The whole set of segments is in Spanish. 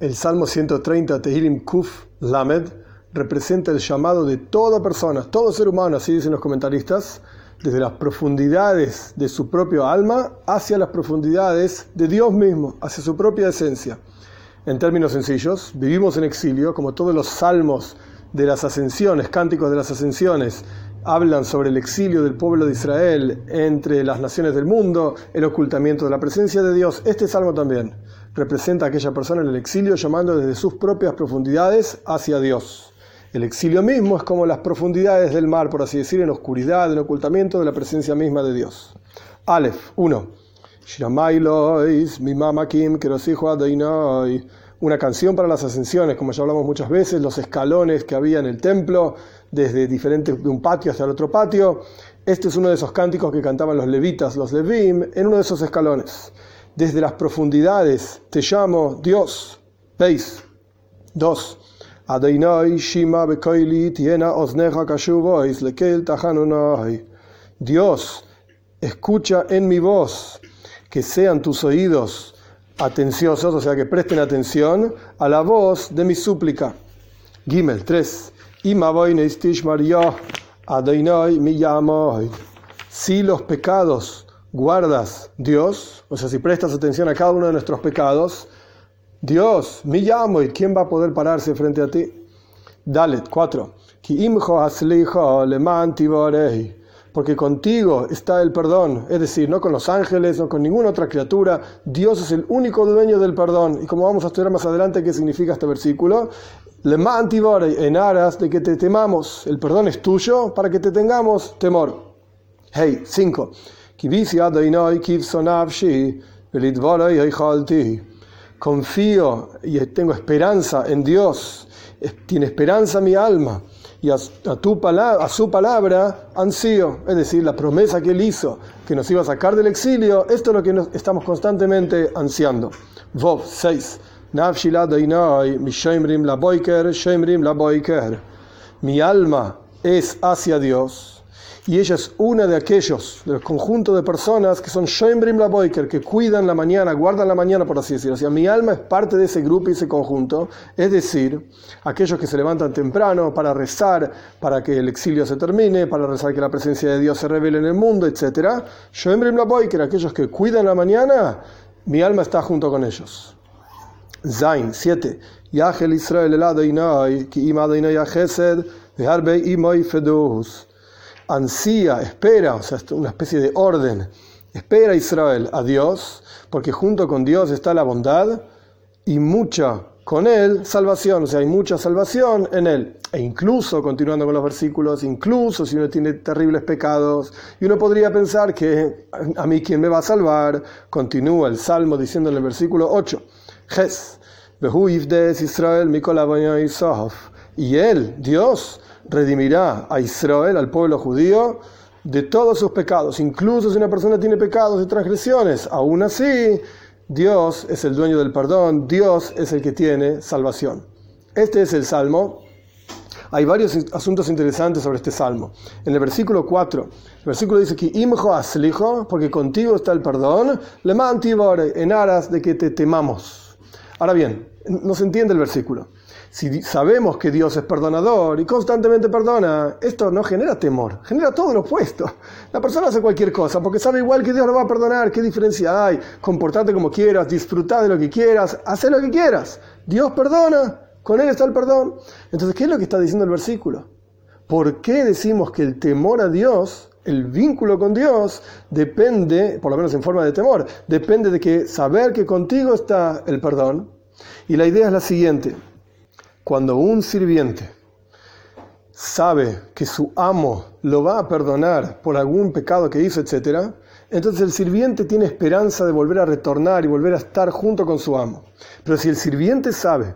El Salmo 130, Tehilim Kuf Lamed, representa el llamado de toda persona, todo ser humano, así dicen los comentaristas, desde las profundidades de su propio alma hacia las profundidades de Dios mismo, hacia su propia esencia. En términos sencillos, vivimos en exilio, como todos los salmos de las ascensiones, cánticos de las ascensiones, hablan sobre el exilio del pueblo de Israel entre las naciones del mundo, el ocultamiento de la presencia de Dios. Este salmo también representa a aquella persona en el exilio llamando desde sus propias profundidades hacia Dios. El exilio mismo es como las profundidades del mar, por así decir, en oscuridad, en ocultamiento de la presencia misma de Dios. Aleph 1. Una canción para las ascensiones, como ya hablamos muchas veces, los escalones que había en el templo, desde diferentes, de un patio hasta el otro patio. Este es uno de esos cánticos que cantaban los levitas, los levim, en uno de esos escalones. Desde las profundidades te llamo Dios. ¿Veis? Dos. Dios, escucha en mi voz, que sean tus oídos atenciosos, o sea, que presten atención a la voz de mi súplica. Gimel 3. Si los pecados guardas Dios, o sea, si prestas atención a cada uno de nuestros pecados, Dios, mi llamo, ¿y quién va a poder pararse frente a ti? Dalet 4. Porque contigo está el perdón, es decir, no con los ángeles, no con ninguna otra criatura. Dios es el único dueño del perdón. Y como vamos a estudiar más adelante qué significa este versículo, le en aras de que te temamos. El perdón es tuyo para que te tengamos temor. Hey, 5. Confío y tengo esperanza en Dios. Tiene esperanza mi alma. Y a, tu palabra, a su palabra ansío, es decir, la promesa que él hizo, que nos iba a sacar del exilio, esto es lo que estamos constantemente ansiando. Vov 6. Mi alma es hacia Dios y ella es una de aquellos, del conjunto de personas que son Shoembrim la Boiker, que cuidan la mañana, guardan la mañana, por así decirlo. O sea, mi alma es parte de ese grupo y ese conjunto, es decir, aquellos que se levantan temprano para rezar, para que el exilio se termine, para rezar que la presencia de Dios se revele en el mundo, etc. Shoembrim la Boiker, aquellos que cuidan la mañana, mi alma está junto con ellos. Zain 7. Yahel Israel el ki ima Yachesed, imoy fedus ansía, espera, o sea, una especie de orden. Espera Israel a Dios, porque junto con Dios está la bondad y mucha con Él salvación, o sea, hay mucha salvación en Él. E incluso, continuando con los versículos, incluso si uno tiene terribles pecados, y uno podría pensar que a mí quién me va a salvar, continúa el Salmo diciendo en el versículo 8, Ges, Israel, y Él, Dios, redimirá a Israel, al pueblo judío, de todos sus pecados. Incluso si una persona tiene pecados y transgresiones, aún así, Dios es el dueño del perdón, Dios es el que tiene salvación. Este es el salmo. Hay varios asuntos interesantes sobre este salmo. En el versículo 4, el versículo dice que imjo aslijo, porque contigo está el perdón, le en aras de que te temamos. Ahora bien, no se entiende el versículo si sabemos que Dios es perdonador y constantemente perdona, esto no genera temor, genera todo lo opuesto. La persona hace cualquier cosa porque sabe igual que Dios lo va a perdonar, qué diferencia hay, comportarte como quieras, disfrutar de lo que quieras, hacer lo que quieras. Dios perdona, con Él está el perdón. Entonces, ¿qué es lo que está diciendo el versículo? ¿Por qué decimos que el temor a Dios, el vínculo con Dios, depende, por lo menos en forma de temor, depende de que saber que contigo está el perdón? Y la idea es la siguiente. Cuando un sirviente sabe que su amo lo va a perdonar por algún pecado que hizo, etc., entonces el sirviente tiene esperanza de volver a retornar y volver a estar junto con su amo. Pero si el sirviente sabe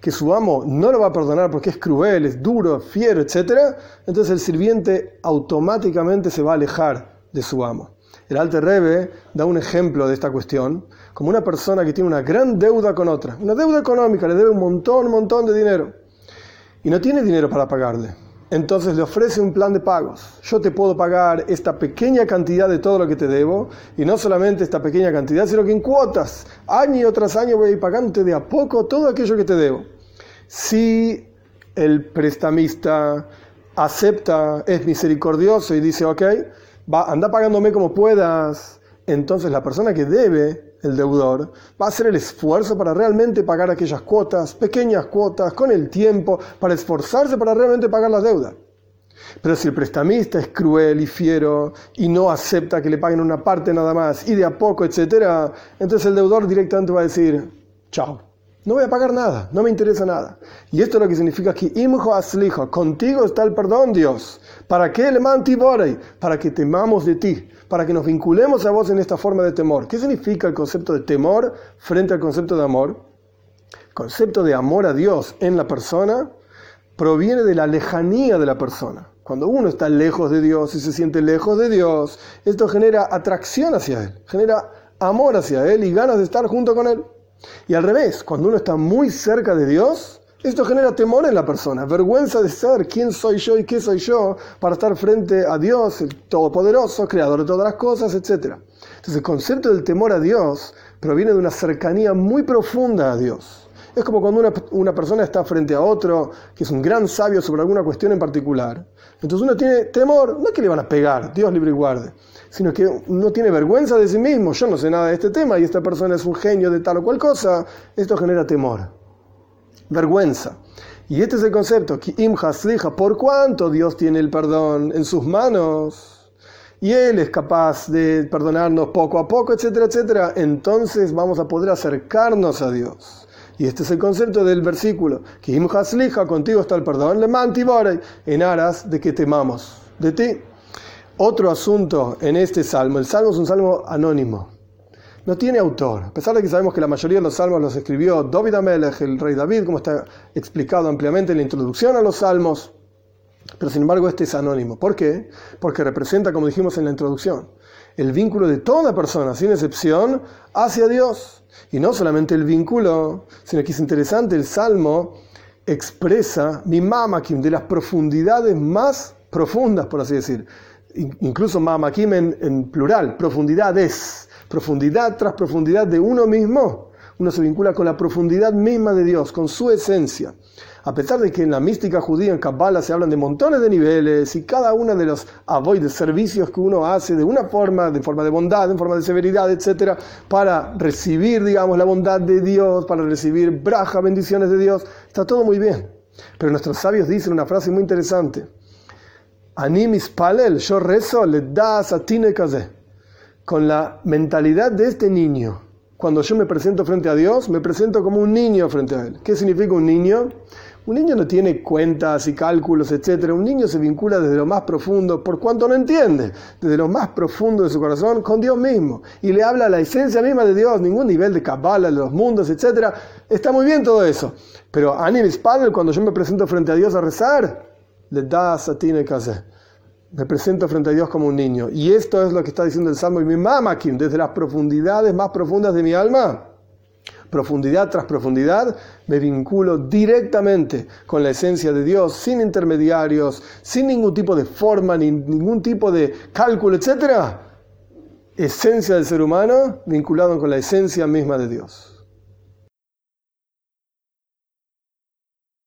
que su amo no lo va a perdonar porque es cruel, es duro, fiero, etc., entonces el sirviente automáticamente se va a alejar de su amo. El Alte Rebe da un ejemplo de esta cuestión como una persona que tiene una gran deuda con otra, una deuda económica, le debe un montón, un montón de dinero y no tiene dinero para pagarle. entonces le ofrece un plan de pagos. Yo te puedo pagar esta pequeña cantidad de todo lo que te debo, y no solamente esta pequeña cantidad, sino que en cuotas, año tras año voy a ir pagándote de a poco todo aquello que te debo. Si el prestamista acepta, es misericordioso y dice, ok, va, anda pagándome como puedas, entonces la persona que debe, el deudor, va a hacer el esfuerzo para realmente pagar aquellas cuotas, pequeñas cuotas, con el tiempo, para esforzarse para realmente pagar la deuda. Pero si el prestamista es cruel y fiero y no acepta que le paguen una parte nada más y de a poco, etc., entonces el deudor directamente va a decir, chao, no voy a pagar nada, no me interesa nada. Y esto es lo que significa que imjo aslijo, contigo está el perdón, Dios. ¿Para qué le mantivorei? Para que temamos de ti, para que nos vinculemos a vos en esta forma de temor. ¿Qué significa el concepto de temor frente al concepto de amor? El concepto de amor a Dios en la persona proviene de la lejanía de la persona. Cuando uno está lejos de Dios y se siente lejos de Dios, esto genera atracción hacia Él, genera amor hacia Él y ganas de estar junto con Él. Y al revés, cuando uno está muy cerca de Dios, esto genera temor en la persona, vergüenza de ser quién soy yo y qué soy yo para estar frente a Dios, el Todopoderoso, creador de todas las cosas, etc. Entonces el concepto del temor a Dios proviene de una cercanía muy profunda a Dios. Es como cuando una, persona está frente a otro que es un gran sabio sobre alguna cuestión en particular. Entonces uno tiene temor, no es que le van a pegar, Dios libre y guarde, sino que uno tiene vergüenza de sí mismo. Yo no sé nada de este tema y esta persona es un genio de tal o cual cosa. Esto genera temor, vergüenza. Y este es el concepto, que por cuanto Dios tiene el perdón en sus manos y Él es capaz de perdonarnos poco a poco, etcétera, etcétera, entonces vamos a poder acercarnos a Dios. Y este es el concepto del versículo, que Im contigo está el perdón, le mantibore, en aras de que temamos de ti. Otro asunto en este salmo, el salmo es un salmo anónimo, no tiene autor, a pesar de que sabemos que la mayoría de los salmos los escribió David Amelech, el rey David, como está explicado ampliamente en la introducción a los salmos, pero sin embargo este es anónimo. ¿Por qué? Porque representa, como dijimos en la introducción, el vínculo de toda persona, sin excepción, hacia Dios. Y no solamente el vínculo, sino que es interesante, el Salmo expresa mi mamakim de las profundidades más profundas, por así decir. Incluso mamakim en, en plural, profundidades, profundidad tras profundidad de uno mismo. Uno se vincula con la profundidad misma de Dios, con su esencia. A pesar de que en la mística judía, en Kabbalah, se hablan de montones de niveles y cada uno de los avoid, de servicios que uno hace de una forma, de forma de bondad, en forma de severidad, etcétera, para recibir, digamos, la bondad de Dios, para recibir braja, bendiciones de Dios, está todo muy bien. Pero nuestros sabios dicen una frase muy interesante. Animis palel, yo rezo, le das a Con la mentalidad de este niño. Cuando yo me presento frente a Dios, me presento como un niño frente a Él. ¿Qué significa un niño? Un niño no tiene cuentas y cálculos, etc. Un niño se vincula desde lo más profundo, por cuanto no entiende, desde lo más profundo de su corazón, con Dios mismo. Y le habla la esencia misma de Dios, ningún nivel de cabala, de los mundos, etc. Está muy bien todo eso. Pero a mis padres, cuando yo me presento frente a Dios a rezar, le da satina y casé. Me presento frente a Dios como un niño. Y esto es lo que está diciendo el Salmo y mi mamá, desde las profundidades más profundas de mi alma profundidad tras profundidad, me vinculo directamente con la esencia de Dios, sin intermediarios, sin ningún tipo de forma, ni ningún tipo de cálculo, etc. Esencia del ser humano vinculado con la esencia misma de Dios.